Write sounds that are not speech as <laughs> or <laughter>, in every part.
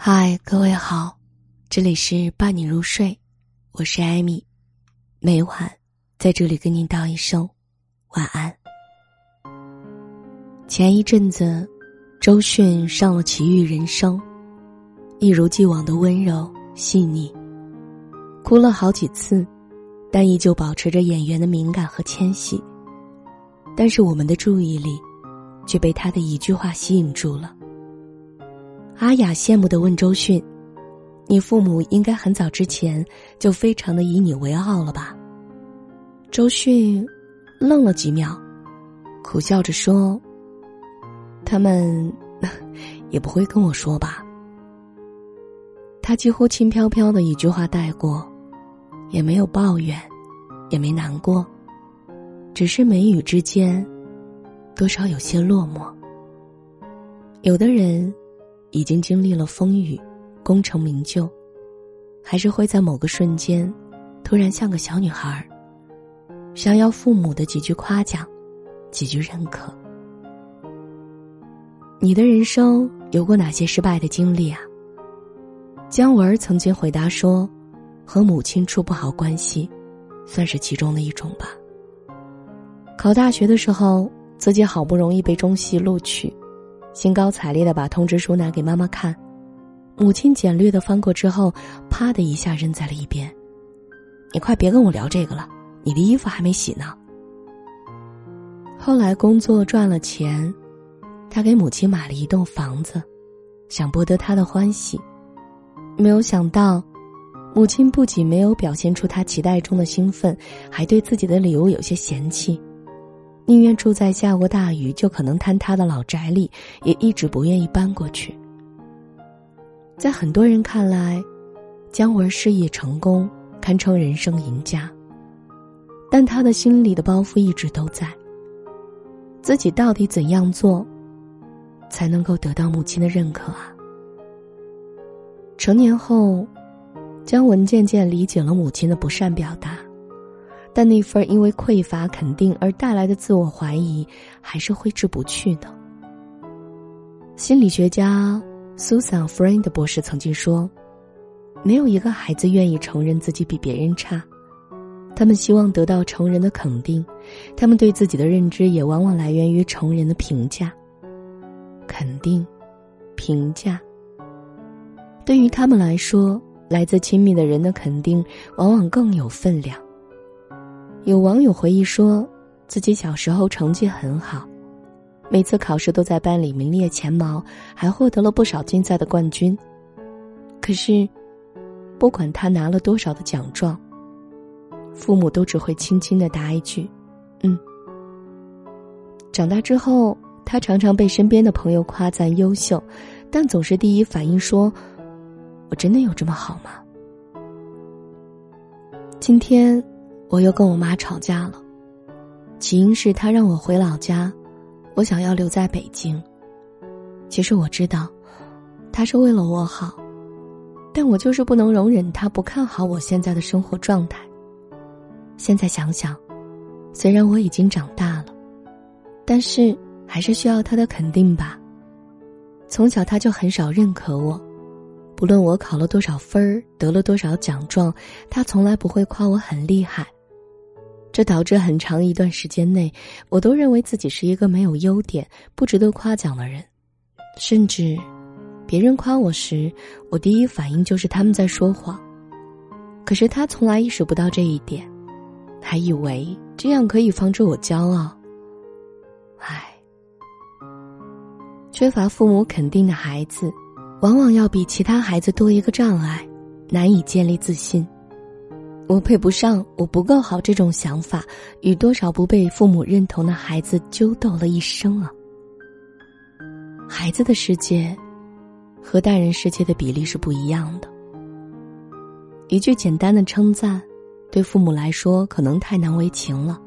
嗨，各位好，这里是伴你入睡，我是艾米，每晚在这里跟您道一声晚安。前一阵子，周迅上了《奇遇人生》，一如既往的温柔细腻，哭了好几次，但依旧保持着演员的敏感和纤细。但是我们的注意力，却被他的一句话吸引住了。阿雅羡慕的问周迅：“你父母应该很早之前就非常的以你为傲了吧？”周迅愣了几秒，苦笑着说：“他们 <laughs> 也不会跟我说吧。”他几乎轻飘飘的一句话带过，也没有抱怨，也没难过，只是眉宇之间多少有些落寞。有的人。已经经历了风雨，功成名就，还是会在某个瞬间，突然像个小女孩儿，想要父母的几句夸奖，几句认可。你的人生有过哪些失败的经历啊？姜文曾经回答说：“和母亲处不好关系，算是其中的一种吧。”考大学的时候，自己好不容易被中戏录取。兴高采烈的把通知书拿给妈妈看，母亲简略的翻过之后，啪的一下扔在了一边。你快别跟我聊这个了，你的衣服还没洗呢。后来工作赚了钱，他给母亲买了一栋房子，想博得她的欢喜。没有想到，母亲不仅没有表现出她期待中的兴奋，还对自己的礼物有些嫌弃。宁愿住在下过大雨就可能坍塌的老宅里，也一直不愿意搬过去。在很多人看来，姜文事业成功，堪称人生赢家。但他的心里的包袱一直都在。自己到底怎样做，才能够得到母亲的认可啊？成年后，姜文渐渐理解了母亲的不善表达。但那份因为匮乏肯定而带来的自我怀疑，还是挥之不去的。心理学家 Susan Friend 博士曾经说：“没有一个孩子愿意承认自己比别人差，他们希望得到成人的肯定，他们对自己的认知也往往来源于成人的评价。肯定、评价，对于他们来说，来自亲密的人的肯定往往更有分量。”有网友回忆说，自己小时候成绩很好，每次考试都在班里名列前茅，还获得了不少竞赛的冠军。可是，不管他拿了多少的奖状，父母都只会轻轻的答一句：“嗯。”长大之后，他常常被身边的朋友夸赞优秀，但总是第一反应说：“我真的有这么好吗？”今天。我又跟我妈吵架了，起因是她让我回老家，我想要留在北京。其实我知道，她是为了我好，但我就是不能容忍她不看好我现在的生活状态。现在想想，虽然我已经长大了，但是还是需要她的肯定吧。从小她就很少认可我。不论我考了多少分儿，得了多少奖状，他从来不会夸我很厉害。这导致很长一段时间内，我都认为自己是一个没有优点、不值得夸奖的人，甚至，别人夸我时，我第一反应就是他们在说谎。可是他从来意识不到这一点，还以为这样可以防止我骄傲。唉，缺乏父母肯定的孩子，往往要比其他孩子多一个障碍，难以建立自信。我配不上，我不够好，这种想法与多少不被父母认同的孩子揪斗了一生啊！孩子的世界和大人世界的比例是不一样的。一句简单的称赞，对父母来说可能太难为情了，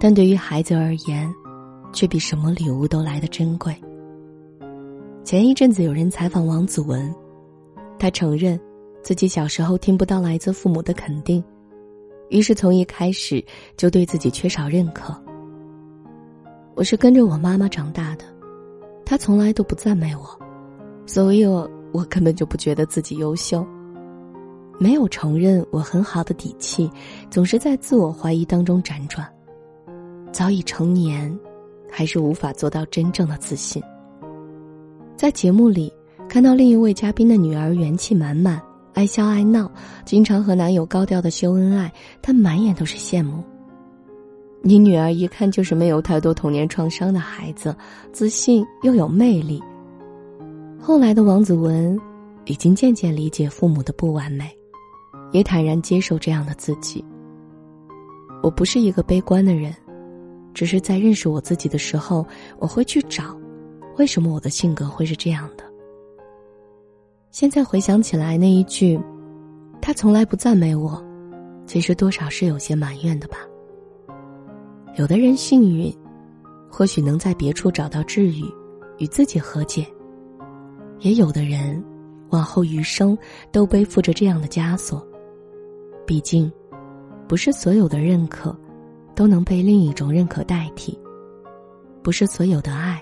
但对于孩子而言，却比什么礼物都来得珍贵。前一阵子有人采访王子文，他承认。自己小时候听不到来自父母的肯定，于是从一开始就对自己缺少认可。我是跟着我妈妈长大的，她从来都不赞美我，所以我我根本就不觉得自己优秀。没有承认我很好的底气，总是在自我怀疑当中辗转。早已成年，还是无法做到真正的自信。在节目里看到另一位嘉宾的女儿元气满满。爱笑爱闹，经常和男友高调的秀恩爱，他满眼都是羡慕。你女儿一看就是没有太多童年创伤的孩子，自信又有魅力。后来的王子文，已经渐渐理解父母的不完美，也坦然接受这样的自己。我不是一个悲观的人，只是在认识我自己的时候，我会去找，为什么我的性格会是这样的。现在回想起来，那一句“他从来不赞美我”，其实多少是有些埋怨的吧。有的人幸运，或许能在别处找到治愈，与自己和解；也有的人，往后余生都背负着这样的枷锁。毕竟，不是所有的认可，都能被另一种认可代替；不是所有的爱，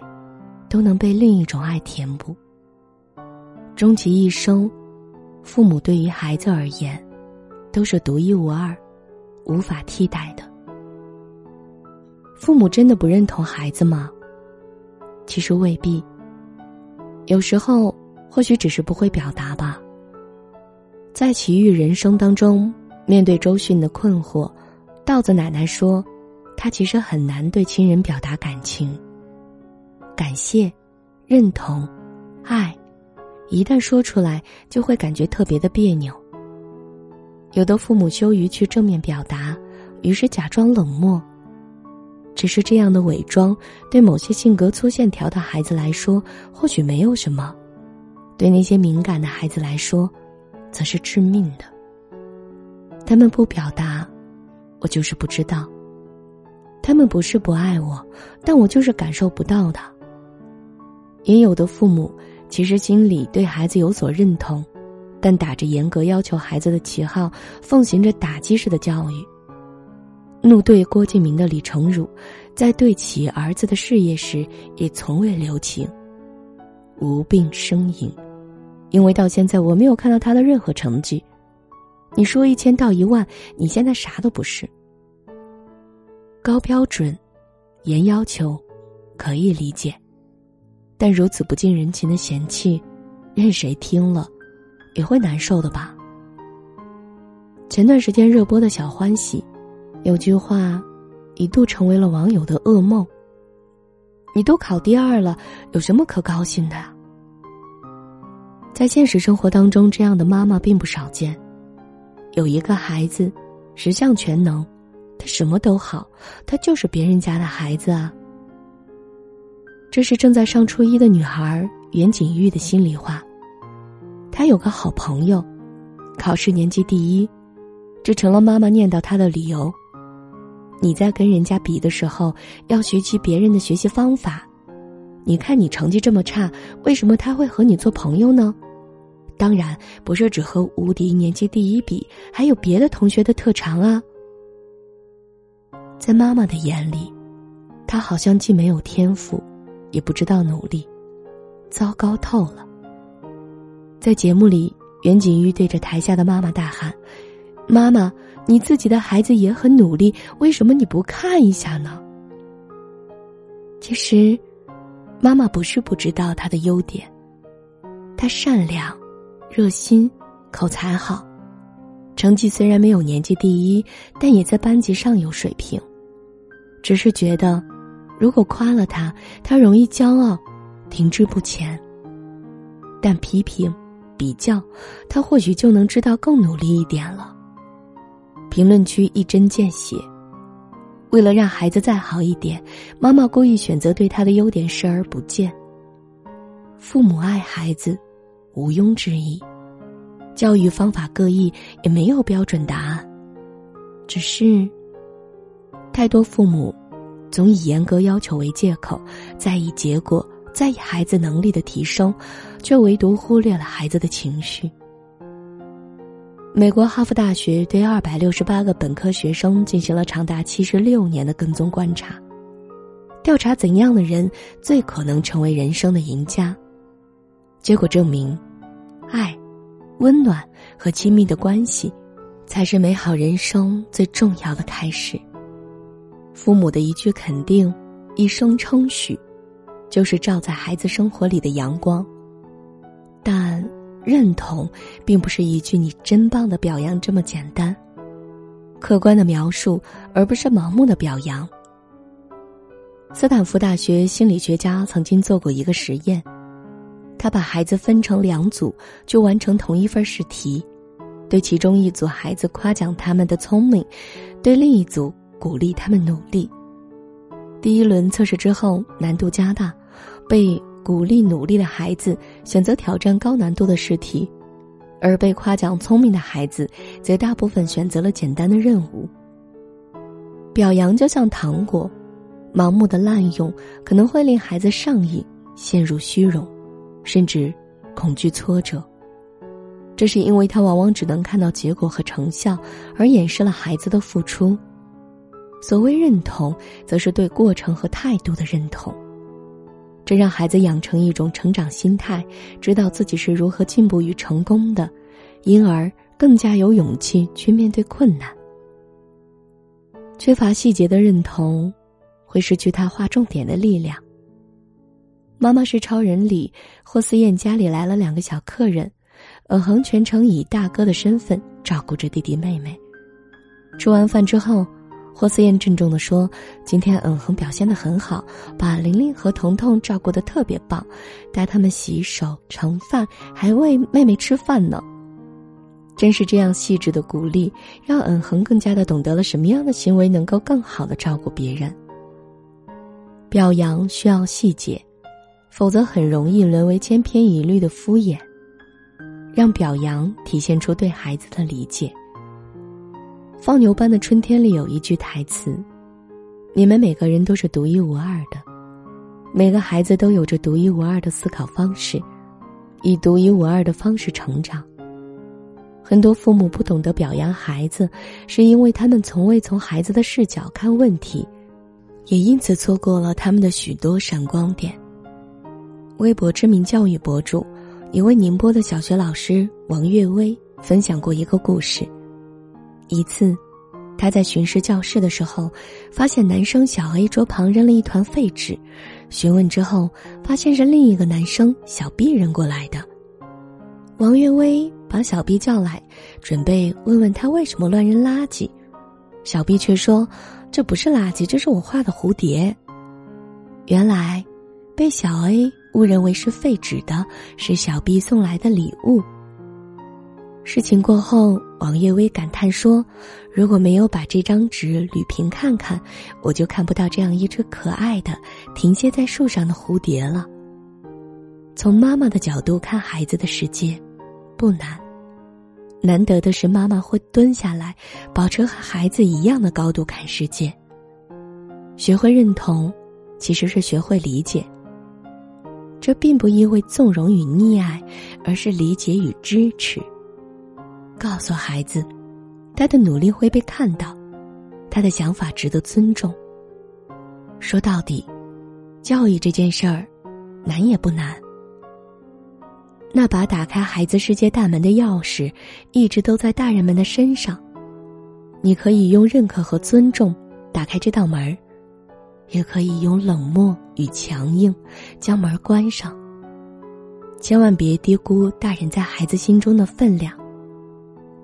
都能被另一种爱填补。终其一生，父母对于孩子而言，都是独一无二、无法替代的。父母真的不认同孩子吗？其实未必。有时候，或许只是不会表达吧。在奇遇人生当中，面对周迅的困惑，稻子奶奶说：“她其实很难对亲人表达感情。感谢、认同、爱。”一旦说出来，就会感觉特别的别扭。有的父母羞于去正面表达，于是假装冷漠。只是这样的伪装，对某些性格粗线条的孩子来说，或许没有什么；对那些敏感的孩子来说，则是致命的。他们不表达，我就是不知道；他们不是不爱我，但我就是感受不到的。也有的父母。其实心里对孩子有所认同，但打着严格要求孩子的旗号，奉行着打击式的教育。怒对郭敬明的李成儒，在对其儿子的事业时，也从未留情，无病呻吟，因为到现在我没有看到他的任何成绩。你说一千到一万，你现在啥都不是。高标准，严要求，可以理解。但如此不近人情的嫌弃，任谁听了，也会难受的吧？前段时间热播的《小欢喜》，有句话，一度成为了网友的噩梦。你都考第二了，有什么可高兴的？在现实生活当中，这样的妈妈并不少见。有一个孩子，十项全能，他什么都好，他就是别人家的孩子啊。这是正在上初一的女孩袁景玉的心里话。她有个好朋友，考试年级第一，这成了妈妈念叨她的理由。你在跟人家比的时候，要学习别人的学习方法。你看你成绩这么差，为什么他会和你做朋友呢？当然不是只和无敌年级第一比，还有别的同学的特长啊。在妈妈的眼里，他好像既没有天赋。也不知道努力，糟糕透了。在节目里，袁景玉对着台下的妈妈大喊：“妈妈，你自己的孩子也很努力，为什么你不看一下呢？”其实，妈妈不是不知道他的优点，他善良、热心、口才好，成绩虽然没有年级第一，但也在班级上有水平，只是觉得。如果夸了他，他容易骄傲，停滞不前。但批评、比较，他或许就能知道更努力一点了。评论区一针见血，为了让孩子再好一点，妈妈故意选择对他的优点视而不见。父母爱孩子，毋庸置疑，教育方法各异，也没有标准答案。只是，太多父母。总以严格要求为借口，在意结果，在意孩子能力的提升，却唯独忽略了孩子的情绪。美国哈佛大学对二百六十八个本科学生进行了长达七十六年的跟踪观察，调查怎样的人最可能成为人生的赢家。结果证明，爱温暖和亲密的关系，才是美好人生最重要的开始。父母的一句肯定，一声称许，就是照在孩子生活里的阳光。但认同，并不是一句“你真棒”的表扬这么简单。客观的描述，而不是盲目的表扬。斯坦福大学心理学家曾经做过一个实验，他把孩子分成两组，就完成同一份试题，对其中一组孩子夸奖他们的聪明，对另一组鼓励他们努力。第一轮测试之后，难度加大，被。鼓励努力的孩子选择挑战高难度的试题，而被夸奖聪明的孩子则大部分选择了简单的任务。表扬就像糖果，盲目的滥用可能会令孩子上瘾，陷入虚荣，甚至恐惧挫折。这是因为他往往只能看到结果和成效，而掩饰了孩子的付出。所谓认同，则是对过程和态度的认同。这让孩子养成一种成长心态，知道自己是如何进步与成功的，因而更加有勇气去面对困难。缺乏细节的认同，会失去他划重点的力量。《妈妈是超人》里，霍思燕家里来了两个小客人，尔恒全程以大哥的身份照顾着弟弟妹妹。吃完饭之后。霍思燕郑重地说：“今天嗯哼表现的很好，把玲玲和彤彤照顾的特别棒，带他们洗手、盛饭，还喂妹妹吃饭呢。正是这样细致的鼓励，让嗯哼更加的懂得了什么样的行为能够更好的照顾别人。表扬需要细节，否则很容易沦为千篇一律的敷衍。让表扬体现出对孩子的理解。”《放牛班的春天》里有一句台词：“你们每个人都是独一无二的，每个孩子都有着独一无二的思考方式，以独一无二的方式成长。”很多父母不懂得表扬孩子，是因为他们从未从孩子的视角看问题，也因此错过了他们的许多闪光点。微博知名教育博主、一位宁波的小学老师王月薇分享过一个故事。一次，他在巡视教室的时候，发现男生小 A 桌旁扔了一团废纸。询问之后，发现是另一个男生小 B 扔过来的。王月薇把小 B 叫来，准备问问他为什么乱扔垃圾。小 B 却说：“这不是垃圾，这是我画的蝴蝶。”原来，被小 A 误认为是废纸的，是小 B 送来的礼物。事情过后，王月薇感叹说：“如果没有把这张纸捋平看看，我就看不到这样一只可爱的停歇在树上的蝴蝶了。”从妈妈的角度看孩子的世界，不难，难得的是妈妈会蹲下来，保持和孩子一样的高度看世界。学会认同，其实是学会理解。这并不意味纵容与溺爱，而是理解与支持。告诉孩子，他的努力会被看到，他的想法值得尊重。说到底，教育这件事儿，难也不难。那把打开孩子世界大门的钥匙，一直都在大人们的身上。你可以用认可和尊重打开这道门也可以用冷漠与强硬将门关上。千万别低估大人在孩子心中的分量。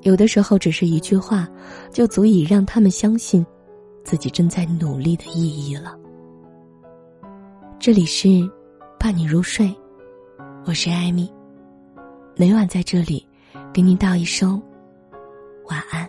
有的时候，只是一句话，就足以让他们相信，自己正在努力的意义了。这里是伴你入睡，我是艾米，每晚在这里给你道一声晚安。